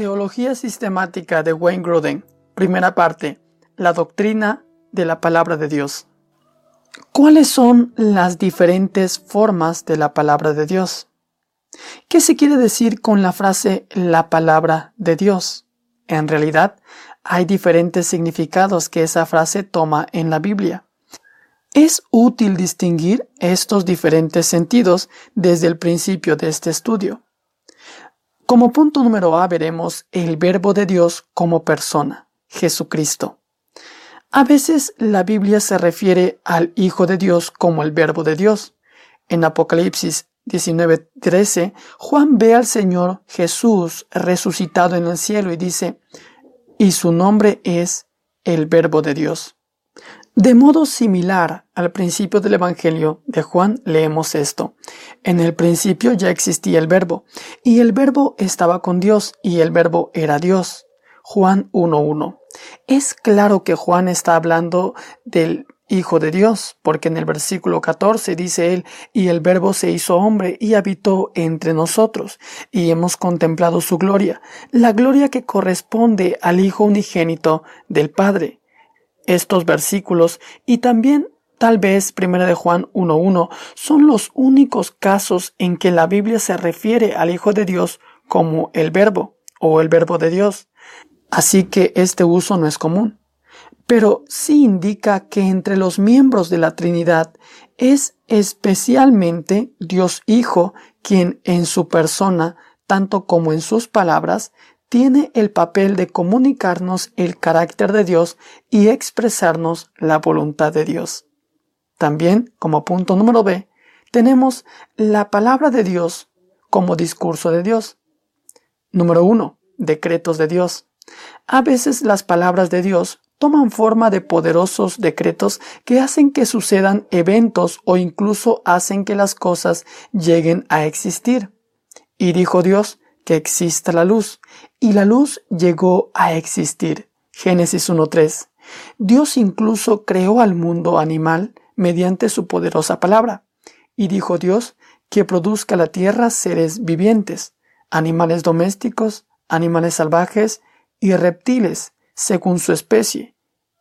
Teología sistemática de Wayne Gruden. Primera parte. La doctrina de la palabra de Dios. ¿Cuáles son las diferentes formas de la palabra de Dios? ¿Qué se quiere decir con la frase la palabra de Dios? En realidad, hay diferentes significados que esa frase toma en la Biblia. Es útil distinguir estos diferentes sentidos desde el principio de este estudio. Como punto número A veremos el verbo de Dios como persona, Jesucristo. A veces la Biblia se refiere al Hijo de Dios como el verbo de Dios. En Apocalipsis 19:13, Juan ve al Señor Jesús resucitado en el cielo y dice, y su nombre es el verbo de Dios. De modo similar al principio del Evangelio de Juan leemos esto. En el principio ya existía el verbo, y el verbo estaba con Dios, y el verbo era Dios. Juan 1.1. Es claro que Juan está hablando del Hijo de Dios, porque en el versículo 14 dice él, y el Verbo se hizo hombre y habitó entre nosotros, y hemos contemplado su gloria, la gloria que corresponde al Hijo unigénito del Padre. Estos versículos y también tal vez 1 de Juan 1.1 son los únicos casos en que la Biblia se refiere al Hijo de Dios como el Verbo o el Verbo de Dios. Así que este uso no es común pero sí indica que entre los miembros de la Trinidad es especialmente Dios Hijo quien en su persona, tanto como en sus palabras, tiene el papel de comunicarnos el carácter de Dios y expresarnos la voluntad de Dios. También, como punto número B, tenemos la palabra de Dios como discurso de Dios. Número 1. Decretos de Dios. A veces las palabras de Dios toman forma de poderosos decretos que hacen que sucedan eventos o incluso hacen que las cosas lleguen a existir. Y dijo Dios que exista la luz, y la luz llegó a existir. Génesis 1.3. Dios incluso creó al mundo animal mediante su poderosa palabra. Y dijo Dios que produzca la tierra seres vivientes, animales domésticos, animales salvajes y reptiles, según su especie.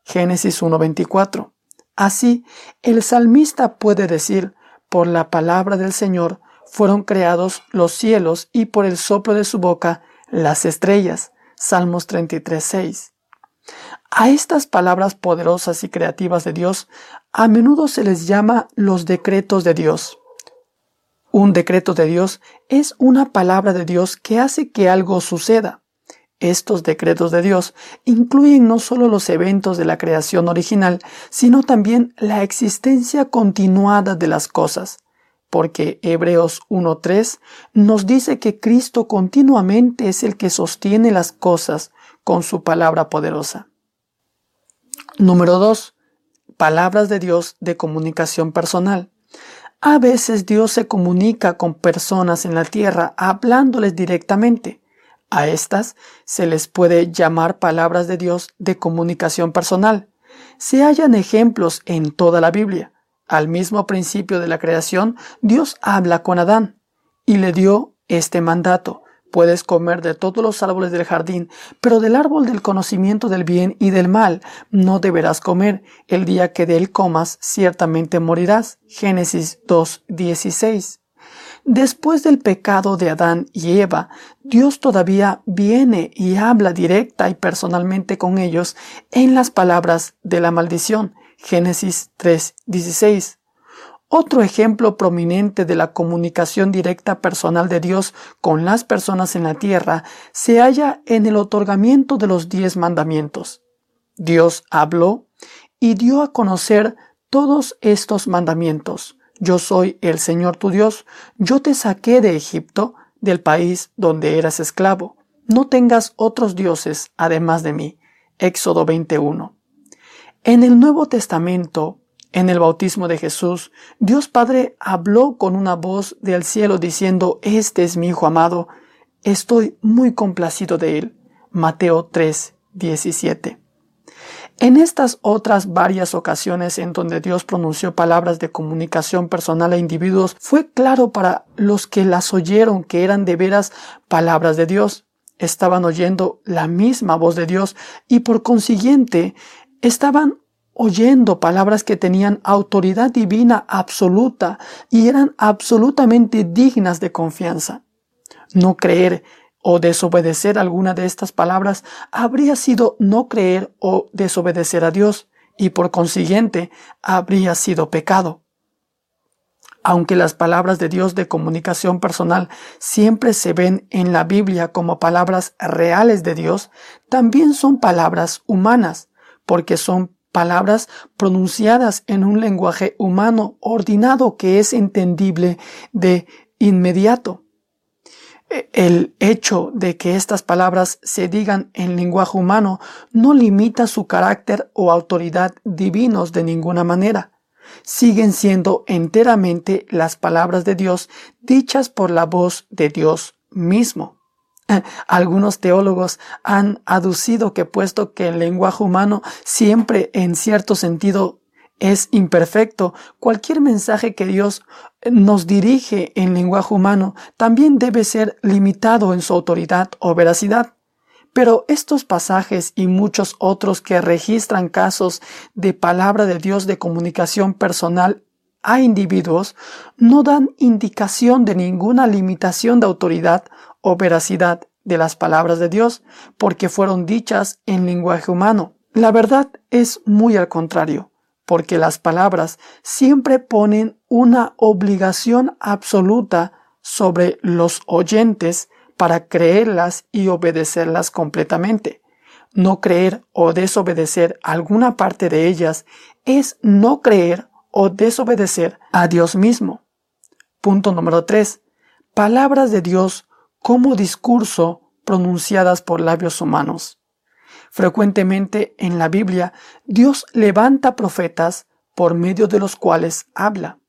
Génesis 1.24. Así, el salmista puede decir, por la palabra del Señor fueron creados los cielos y por el soplo de su boca las estrellas. Salmos 33.6. A estas palabras poderosas y creativas de Dios a menudo se les llama los decretos de Dios. Un decreto de Dios es una palabra de Dios que hace que algo suceda. Estos decretos de Dios incluyen no solo los eventos de la creación original, sino también la existencia continuada de las cosas, porque Hebreos 1.3 nos dice que Cristo continuamente es el que sostiene las cosas con su palabra poderosa. Número 2. Palabras de Dios de comunicación personal. A veces Dios se comunica con personas en la tierra hablándoles directamente. A estas se les puede llamar palabras de Dios de comunicación personal. Se hallan ejemplos en toda la Biblia. Al mismo principio de la creación, Dios habla con Adán y le dio este mandato. Puedes comer de todos los árboles del jardín, pero del árbol del conocimiento del bien y del mal no deberás comer. El día que de él comas, ciertamente morirás. Génesis 2.16. Después del pecado de Adán y Eva, Dios todavía viene y habla directa y personalmente con ellos en las palabras de la maldición. Génesis 3:16. Otro ejemplo prominente de la comunicación directa personal de Dios con las personas en la tierra se halla en el otorgamiento de los diez mandamientos. Dios habló y dio a conocer todos estos mandamientos. Yo soy el Señor tu Dios, yo te saqué de Egipto, del país donde eras esclavo. No tengas otros dioses además de mí. Éxodo 21. En el Nuevo Testamento, en el bautismo de Jesús, Dios Padre habló con una voz del cielo diciendo, Este es mi Hijo amado, estoy muy complacido de él. Mateo 3, 17. En estas otras varias ocasiones en donde Dios pronunció palabras de comunicación personal a individuos, fue claro para los que las oyeron que eran de veras palabras de Dios. estaban oyendo la misma voz de Dios y por consiguiente estaban oyendo palabras que tenían autoridad divina absoluta y eran absolutamente dignas de confianza. No creer o desobedecer alguna de estas palabras habría sido no creer o desobedecer a Dios y por consiguiente habría sido pecado. Aunque las palabras de Dios de comunicación personal siempre se ven en la Biblia como palabras reales de Dios, también son palabras humanas, porque son palabras pronunciadas en un lenguaje humano ordinado que es entendible de inmediato. El hecho de que estas palabras se digan en lenguaje humano no limita su carácter o autoridad divinos de ninguna manera. Siguen siendo enteramente las palabras de Dios dichas por la voz de Dios mismo. Algunos teólogos han aducido que puesto que el lenguaje humano siempre en cierto sentido es imperfecto. Cualquier mensaje que Dios nos dirige en lenguaje humano también debe ser limitado en su autoridad o veracidad. Pero estos pasajes y muchos otros que registran casos de palabra de Dios de comunicación personal a individuos no dan indicación de ninguna limitación de autoridad o veracidad de las palabras de Dios porque fueron dichas en lenguaje humano. La verdad es muy al contrario porque las palabras siempre ponen una obligación absoluta sobre los oyentes para creerlas y obedecerlas completamente. No creer o desobedecer alguna parte de ellas es no creer o desobedecer a Dios mismo. Punto número 3. Palabras de Dios como discurso pronunciadas por labios humanos. Frecuentemente en la Biblia Dios levanta profetas por medio de los cuales habla.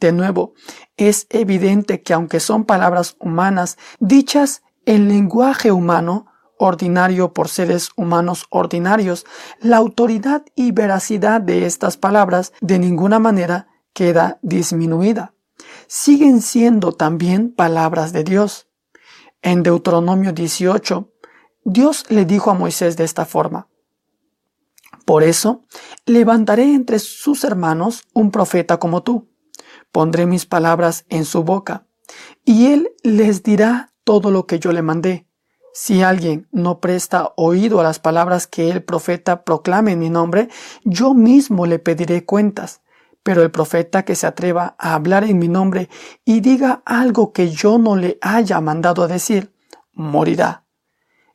De nuevo, es evidente que aunque son palabras humanas dichas en lenguaje humano, ordinario por seres humanos ordinarios, la autoridad y veracidad de estas palabras de ninguna manera queda disminuida. Siguen siendo también palabras de Dios. En Deuteronomio 18, Dios le dijo a Moisés de esta forma, Por eso levantaré entre sus hermanos un profeta como tú, pondré mis palabras en su boca, y él les dirá todo lo que yo le mandé. Si alguien no presta oído a las palabras que el profeta proclame en mi nombre, yo mismo le pediré cuentas. Pero el profeta que se atreva a hablar en mi nombre y diga algo que yo no le haya mandado a decir, morirá.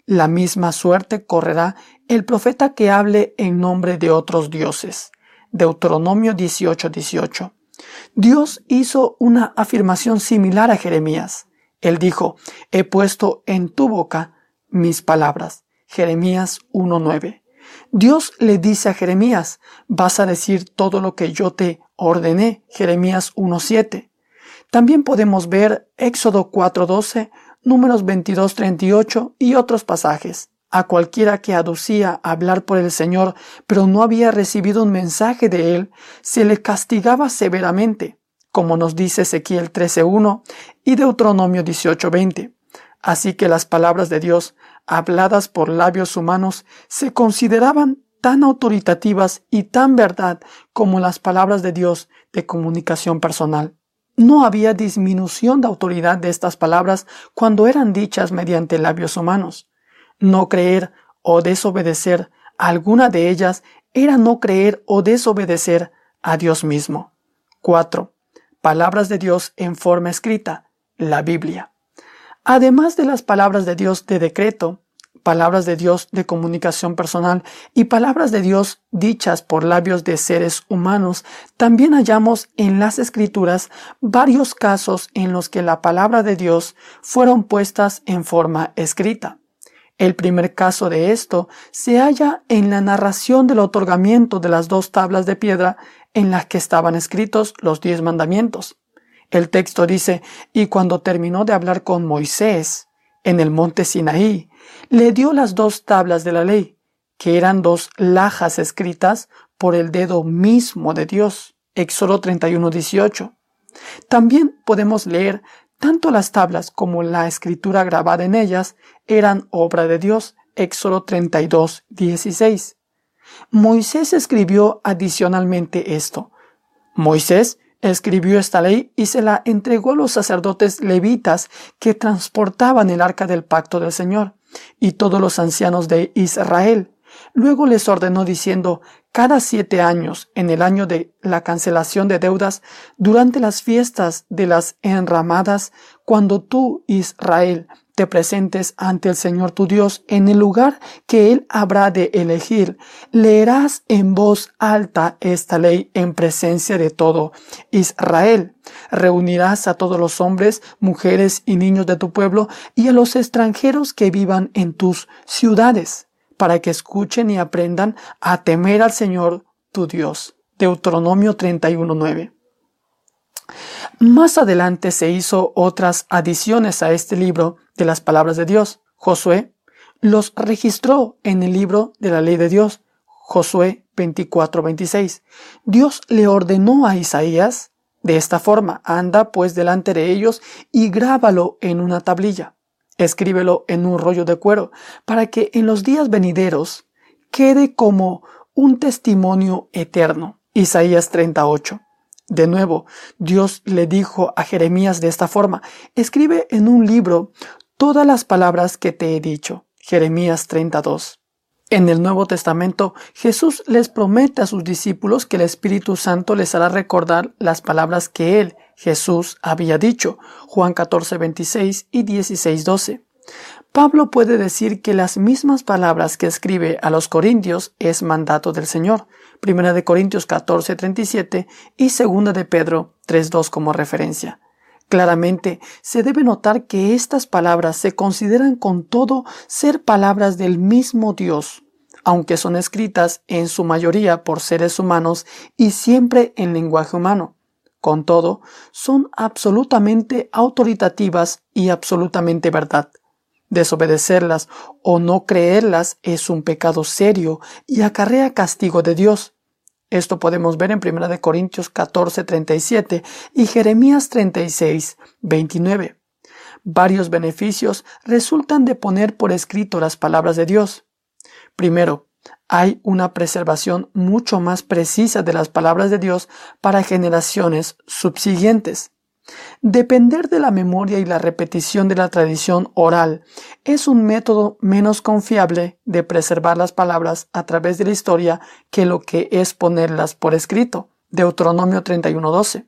La misma suerte correrá el profeta que hable en nombre de otros dioses. Deuteronomio 18:18. Dios hizo una afirmación similar a Jeremías. Él dijo, he puesto en tu boca mis palabras. Jeremías 1:9. Dios le dice a Jeremías, vas a decir todo lo que yo te ordené. Jeremías 1:7. También podemos ver Éxodo 4:12, números 22, 38 y otros pasajes. A cualquiera que aducía hablar por el Señor, pero no había recibido un mensaje de Él, se le castigaba severamente, como nos dice Ezequiel 13.1 y Deuteronomio 18.20. Así que las palabras de Dios, habladas por labios humanos, se consideraban tan autoritativas y tan verdad como las palabras de Dios de comunicación personal. No había disminución de autoridad de estas palabras cuando eran dichas mediante labios humanos. No creer o desobedecer alguna de ellas era no creer o desobedecer a Dios mismo. 4. Palabras de Dios en forma escrita, la Biblia. Además de las palabras de Dios de decreto, palabras de Dios de comunicación personal y palabras de Dios dichas por labios de seres humanos, también hallamos en las escrituras varios casos en los que la palabra de Dios fueron puestas en forma escrita. El primer caso de esto se halla en la narración del otorgamiento de las dos tablas de piedra en las que estaban escritos los diez mandamientos. El texto dice, y cuando terminó de hablar con Moisés en el monte Sinaí, le dio las dos tablas de la ley, que eran dos lajas escritas por el dedo mismo de Dios. Éxodo 31, 18. También podemos leer Tanto las tablas como la escritura grabada en ellas eran obra de Dios. Éxodo 32, 16. Moisés escribió adicionalmente esto. Moisés escribió esta ley y se la entregó a los sacerdotes levitas que transportaban el arca del pacto del Señor y todos los ancianos de Israel. Luego les ordenó diciendo, cada siete años, en el año de la cancelación de deudas, durante las fiestas de las enramadas, cuando tú, Israel, te presentes ante el Señor tu Dios en el lugar que Él habrá de elegir, leerás en voz alta esta ley en presencia de todo Israel. Reunirás a todos los hombres, mujeres y niños de tu pueblo y a los extranjeros que vivan en tus ciudades, para que escuchen y aprendan a temer al Señor tu Dios. Deuteronomio 31.9. Más adelante se hizo otras adiciones a este libro de las palabras de Dios. Josué los registró en el libro de la ley de Dios. Josué 24:26. Dios le ordenó a Isaías de esta forma, anda pues delante de ellos y grábalo en una tablilla. Escríbelo en un rollo de cuero, para que en los días venideros quede como un testimonio eterno. Isaías 38. De nuevo, Dios le dijo a Jeremías de esta forma, escribe en un libro todas las palabras que te he dicho. Jeremías 32. En el Nuevo Testamento, Jesús les promete a sus discípulos que el Espíritu Santo les hará recordar las palabras que Él, Jesús, había dicho. Juan 14, 26 y 16, 12. Pablo puede decir que las mismas palabras que escribe a los corintios es mandato del Señor. Primera de Corintios 14, 37 y Segunda de Pedro 3.2 como referencia. Claramente se debe notar que estas palabras se consideran con todo ser palabras del mismo Dios, aunque son escritas en su mayoría por seres humanos y siempre en lenguaje humano. Con todo, son absolutamente autoritativas y absolutamente verdad. Desobedecerlas o no creerlas es un pecado serio y acarrea castigo de Dios. Esto podemos ver en 1 Corintios 14, 37 y Jeremías 36, 29. Varios beneficios resultan de poner por escrito las palabras de Dios. Primero, hay una preservación mucho más precisa de las palabras de Dios para generaciones subsiguientes. Depender de la memoria y la repetición de la tradición oral es un método menos confiable de preservar las palabras a través de la historia que lo que es ponerlas por escrito. Deuteronomio 31.12.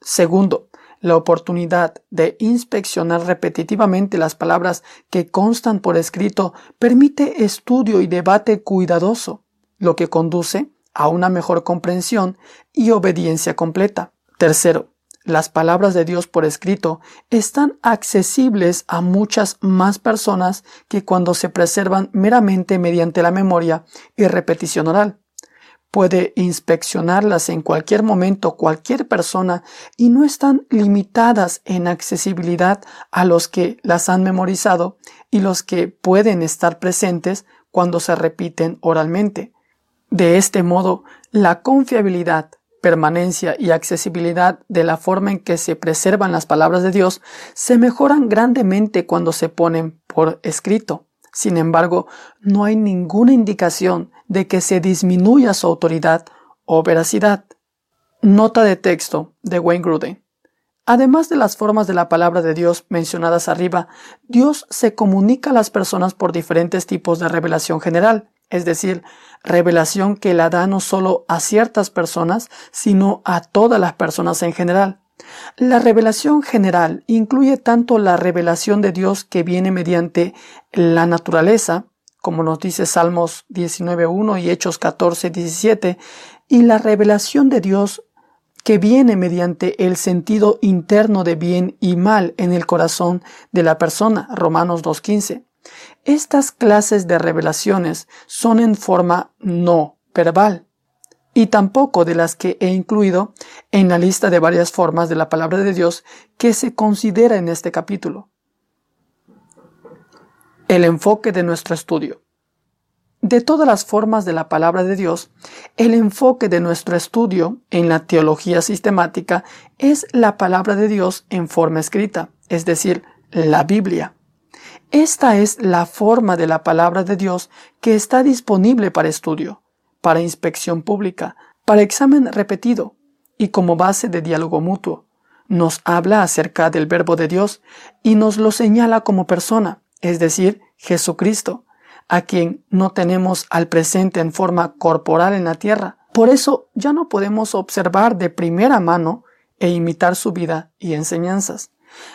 Segundo, la oportunidad de inspeccionar repetitivamente las palabras que constan por escrito permite estudio y debate cuidadoso, lo que conduce a una mejor comprensión y obediencia completa. Tercero, las palabras de Dios por escrito están accesibles a muchas más personas que cuando se preservan meramente mediante la memoria y repetición oral. Puede inspeccionarlas en cualquier momento cualquier persona y no están limitadas en accesibilidad a los que las han memorizado y los que pueden estar presentes cuando se repiten oralmente. De este modo, la confiabilidad permanencia y accesibilidad de la forma en que se preservan las palabras de Dios se mejoran grandemente cuando se ponen por escrito. Sin embargo, no hay ninguna indicación de que se disminuya su autoridad o veracidad. Nota de texto de Wayne Gruden. Además de las formas de la palabra de Dios mencionadas arriba, Dios se comunica a las personas por diferentes tipos de revelación general, es decir, revelación que la da no solo a ciertas personas, sino a todas las personas en general. La revelación general incluye tanto la revelación de Dios que viene mediante la naturaleza, como nos dice Salmos 19.1 y Hechos 14.17, y la revelación de Dios que viene mediante el sentido interno de bien y mal en el corazón de la persona, Romanos 2.15. Estas clases de revelaciones son en forma no verbal y tampoco de las que he incluido en la lista de varias formas de la palabra de Dios que se considera en este capítulo. El enfoque de nuestro estudio. De todas las formas de la palabra de Dios, el enfoque de nuestro estudio en la teología sistemática es la palabra de Dios en forma escrita, es decir, la Biblia. Esta es la forma de la palabra de Dios que está disponible para estudio, para inspección pública, para examen repetido y como base de diálogo mutuo. Nos habla acerca del verbo de Dios y nos lo señala como persona, es decir, Jesucristo, a quien no tenemos al presente en forma corporal en la tierra. Por eso ya no podemos observar de primera mano e imitar su vida y enseñanzas.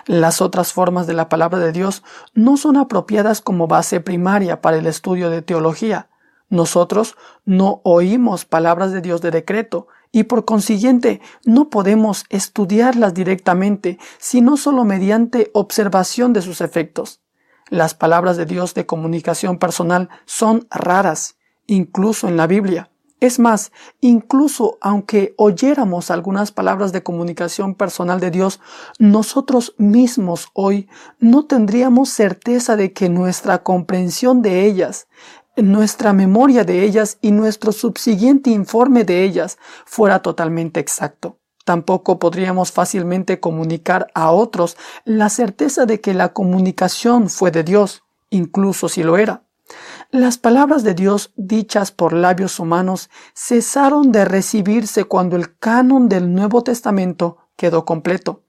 Las otras formas de la palabra de Dios no son apropiadas como base primaria para el estudio de teología. Nosotros no oímos palabras de Dios de decreto y por consiguiente no podemos estudiarlas directamente, sino solo mediante observación de sus efectos. Las palabras de Dios de comunicación personal son raras, incluso en la Biblia. Es más, incluso aunque oyéramos algunas palabras de comunicación personal de Dios, nosotros mismos hoy no tendríamos certeza de que nuestra comprensión de ellas, nuestra memoria de ellas y nuestro subsiguiente informe de ellas fuera totalmente exacto. Tampoco podríamos fácilmente comunicar a otros la certeza de que la comunicación fue de Dios, incluso si lo era. Las palabras de Dios dichas por labios humanos cesaron de recibirse cuando el canon del Nuevo Testamento quedó completo.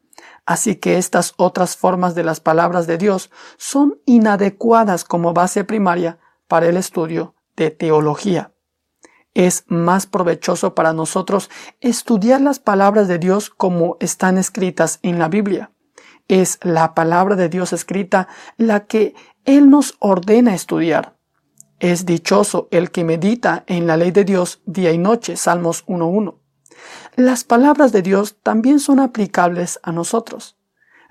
Así que estas otras formas de las palabras de Dios son inadecuadas como base primaria para el estudio de teología es más provechoso para nosotros estudiar las palabras de Dios como están escritas en la Biblia. Es la palabra de Dios escrita la que Él nos ordena estudiar. Es dichoso el que medita en la ley de Dios día y noche, Salmos 1.1. Las palabras de Dios también son aplicables a nosotros.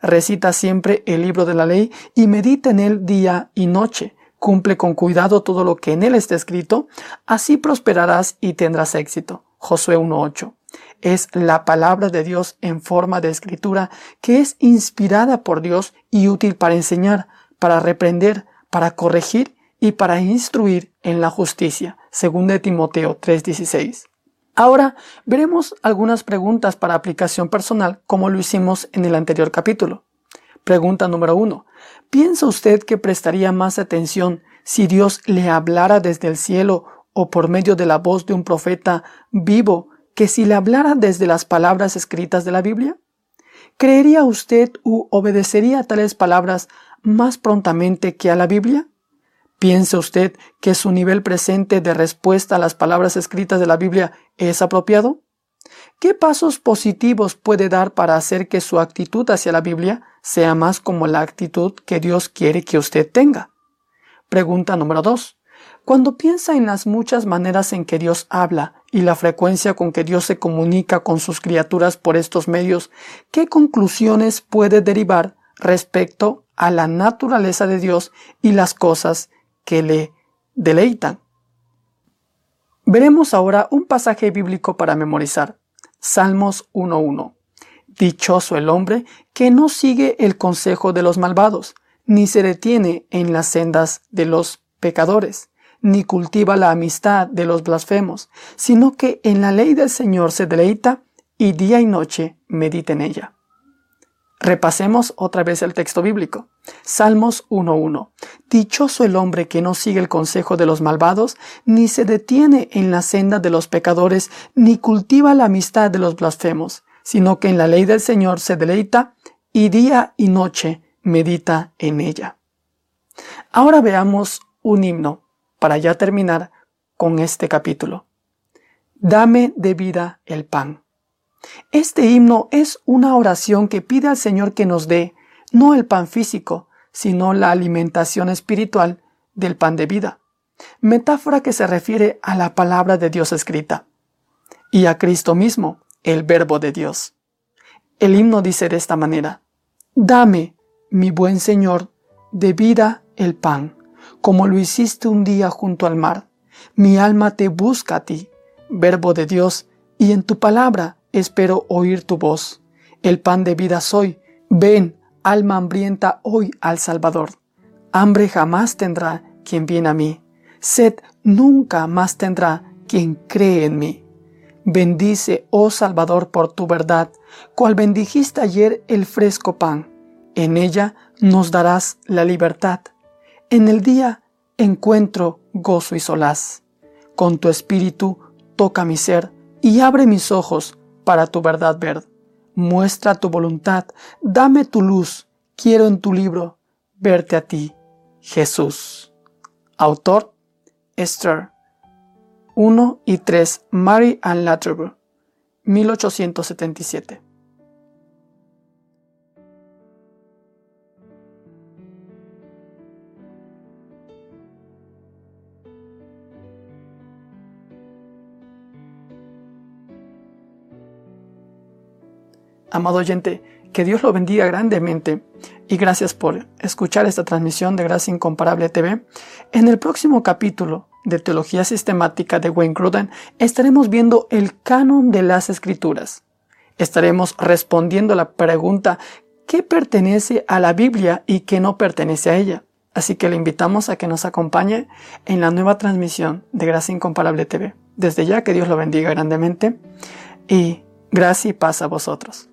Recita siempre el libro de la ley y medita en él día y noche, Cumple con cuidado todo lo que en él está escrito, así prosperarás y tendrás éxito. Josué 1.8. Es la palabra de Dios en forma de escritura que es inspirada por Dios y útil para enseñar, para reprender, para corregir y para instruir en la justicia. Según de Timoteo 3.16. Ahora veremos algunas preguntas para aplicación personal como lo hicimos en el anterior capítulo. Pregunta número uno. ¿Piensa usted que prestaría más atención si Dios le hablara desde el cielo o por medio de la voz de un profeta vivo que si le hablara desde las palabras escritas de la Biblia? ¿Creería usted u obedecería a tales palabras más prontamente que a la Biblia? ¿Piensa usted que su nivel presente de respuesta a las palabras escritas de la Biblia es apropiado? ¿Qué pasos positivos puede dar para hacer que su actitud hacia la Biblia sea más como la actitud que Dios quiere que usted tenga? Pregunta número 2. Cuando piensa en las muchas maneras en que Dios habla y la frecuencia con que Dios se comunica con sus criaturas por estos medios, ¿qué conclusiones puede derivar respecto a la naturaleza de Dios y las cosas que le deleitan? Veremos ahora un pasaje bíblico para memorizar. Salmos 1.1. Dichoso el hombre que no sigue el consejo de los malvados, ni se detiene en las sendas de los pecadores, ni cultiva la amistad de los blasfemos, sino que en la ley del Señor se deleita y día y noche medita en ella. Repasemos otra vez el texto bíblico. Salmos 1.1. Dichoso el hombre que no sigue el consejo de los malvados, ni se detiene en la senda de los pecadores, ni cultiva la amistad de los blasfemos, sino que en la ley del Señor se deleita y día y noche medita en ella. Ahora veamos un himno para ya terminar con este capítulo. Dame de vida el pan. Este himno es una oración que pide al Señor que nos dé no el pan físico, sino la alimentación espiritual del pan de vida, metáfora que se refiere a la palabra de Dios escrita y a Cristo mismo, el verbo de Dios. El himno dice de esta manera, Dame, mi buen Señor, de vida el pan, como lo hiciste un día junto al mar. Mi alma te busca a ti, verbo de Dios, y en tu palabra espero oír tu voz. El pan de vida soy. Ven, alma hambrienta, hoy al Salvador. Hambre jamás tendrá quien viene a mí. Sed nunca más tendrá quien cree en mí. Bendice, oh Salvador, por tu verdad, cual bendijiste ayer el fresco pan. En ella nos darás la libertad. En el día encuentro gozo y solaz. Con tu espíritu toca mi ser y abre mis ojos para tu verdad ver. Muestra tu voluntad, dame tu luz, quiero en tu libro verte a ti, Jesús. Autor Esther 1 y 3 Mary Ann Latterby 1877 Amado oyente, que Dios lo bendiga grandemente y gracias por escuchar esta transmisión de Gracia Incomparable TV. En el próximo capítulo de Teología Sistemática de Wayne Gruden estaremos viendo el canon de las Escrituras. Estaremos respondiendo la pregunta ¿qué pertenece a la Biblia y qué no pertenece a ella? Así que le invitamos a que nos acompañe en la nueva transmisión de Gracia Incomparable TV. Desde ya que Dios lo bendiga grandemente y gracia y paz a vosotros.